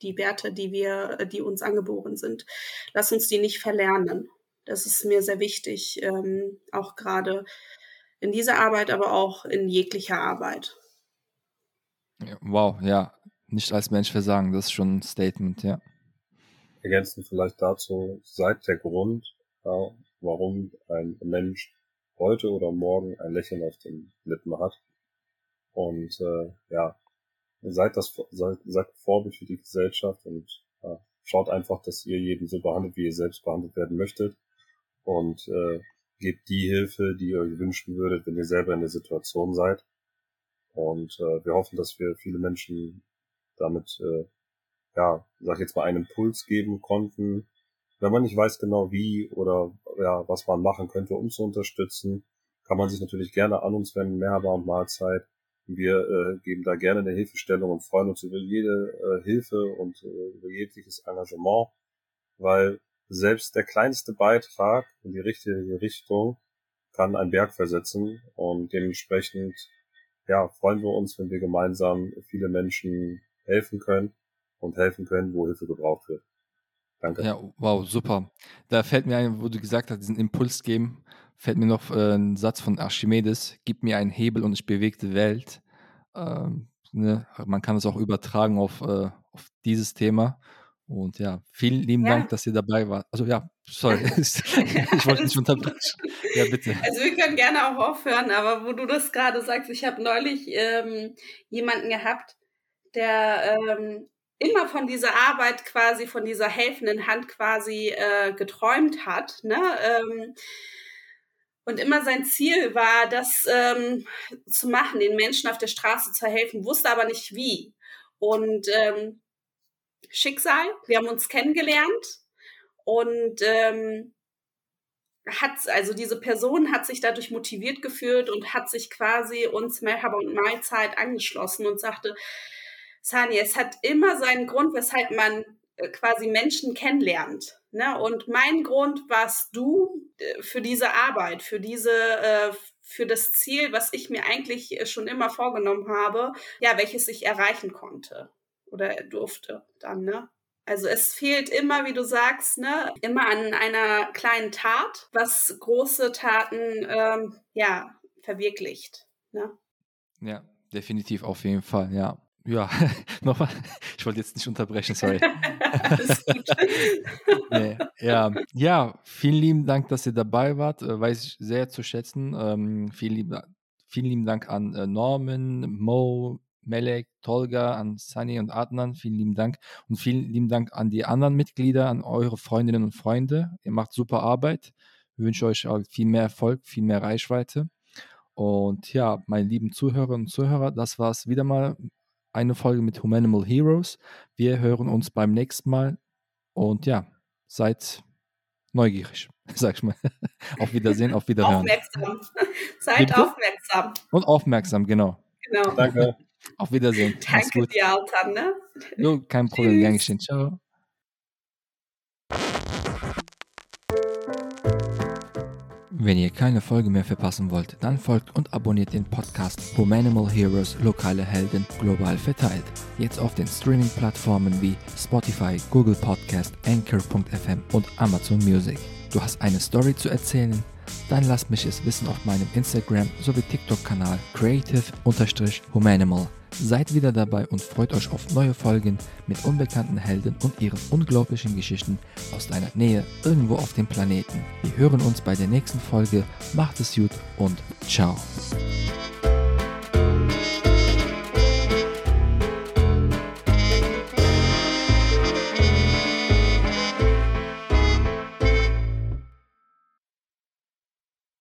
Die Werte, die wir, die uns angeboren sind. Lass uns die nicht verlernen. Das ist mir sehr wichtig, ähm, auch gerade in dieser Arbeit, aber auch in jeglicher Arbeit. Wow, ja, nicht als Mensch versagen, das ist schon ein Statement, ja. Ergänzend vielleicht dazu, seit der Grund, ja, warum ein Mensch heute oder morgen ein Lächeln auf den Lippen hat. Und äh, ja, seid das seid, seid Vorbild für die Gesellschaft und ja, schaut einfach, dass ihr jeden so behandelt, wie ihr selbst behandelt werden möchtet. Und äh, gebt die Hilfe, die ihr euch wünschen würdet, wenn ihr selber in der Situation seid. Und äh, wir hoffen, dass wir viele Menschen damit, äh, ja, sag ich jetzt mal, einen Impuls geben konnten, wenn man nicht weiß genau wie oder ja, was man machen könnte, um zu unterstützen, kann man sich natürlich gerne an uns wenden, Mehrhaber und Mahlzeit. Wir äh, geben da gerne eine Hilfestellung und freuen uns über jede äh, Hilfe und äh, über jegliches Engagement, weil selbst der kleinste Beitrag in die richtige Richtung kann einen Berg versetzen und dementsprechend ja, freuen wir uns, wenn wir gemeinsam viele Menschen helfen können und helfen können, wo Hilfe gebraucht wird. Danke. Ja, wow, super. Da fällt mir ein, wo du gesagt hast, diesen Impuls geben, fällt mir noch äh, ein Satz von Archimedes, gib mir einen Hebel und ich bewege die Welt. Ähm, ne? Man kann es auch übertragen auf, äh, auf dieses Thema. Und ja, vielen lieben ja. Dank, dass ihr dabei wart. Also ja, sorry, ich wollte nicht unterbrechen. Ja, bitte. Also wir können gerne auch aufhören, aber wo du das gerade sagst, ich habe neulich ähm, jemanden gehabt, der ähm, immer von dieser Arbeit quasi, von dieser helfenden Hand quasi äh, geträumt hat. Ne? Ähm, und immer sein Ziel war, das ähm, zu machen, den Menschen auf der Straße zu helfen, wusste aber nicht wie. Und ähm, Schicksal, wir haben uns kennengelernt und ähm, hat, also diese Person hat sich dadurch motiviert gefühlt und hat sich quasi uns Merhaba und Mahlzeit angeschlossen und sagte, Sani, es hat immer seinen Grund, weshalb man äh, quasi Menschen kennenlernt. Ne? Und mein Grund warst du äh, für diese Arbeit, für diese, äh, für das Ziel, was ich mir eigentlich schon immer vorgenommen habe, ja, welches ich erreichen konnte oder durfte dann, ne? Also es fehlt immer, wie du sagst, ne, immer an einer kleinen Tat, was große Taten ähm, ja verwirklicht. Ne? Ja, definitiv auf jeden Fall, ja. Ja, nochmal. Ich wollte jetzt nicht unterbrechen, sorry. Nee, ja. ja, vielen lieben Dank, dass ihr dabei wart. Äh, weiß ich sehr zu schätzen. Ähm, vielen, lieben, vielen lieben Dank an äh, Norman, Mo, Melek, Tolga, an Sunny und Adnan. Vielen lieben Dank. Und vielen lieben Dank an die anderen Mitglieder, an eure Freundinnen und Freunde. Ihr macht super Arbeit. Ich wünsche euch auch viel mehr Erfolg, viel mehr Reichweite. Und ja, meine lieben Zuhörerinnen und Zuhörer, das war es wieder mal eine Folge mit Humanimal Heroes. Wir hören uns beim nächsten Mal und ja, seid neugierig, sag ich mal. auf Wiedersehen, auf Wiederhören. Aufmerksam. Seid Bitte? aufmerksam. Und aufmerksam, genau. Genau. Danke. Auf Wiedersehen. Danke dir, Altan, ne? Jo, kein Problem, gern geschehen. Ciao. Wenn ihr keine Folge mehr verpassen wollt, dann folgt und abonniert den Podcast Humanimal Heroes Lokale Helden global verteilt. Jetzt auf den Streaming-Plattformen wie Spotify, Google Podcast, Anchor.fm und Amazon Music. Du hast eine Story zu erzählen? Dann lass mich es wissen auf meinem Instagram sowie TikTok-Kanal creative-humanimal. Seid wieder dabei und freut euch auf neue Folgen mit unbekannten Helden und ihren unglaublichen Geschichten aus deiner Nähe irgendwo auf dem Planeten. Wir hören uns bei der nächsten Folge. Macht es gut und ciao.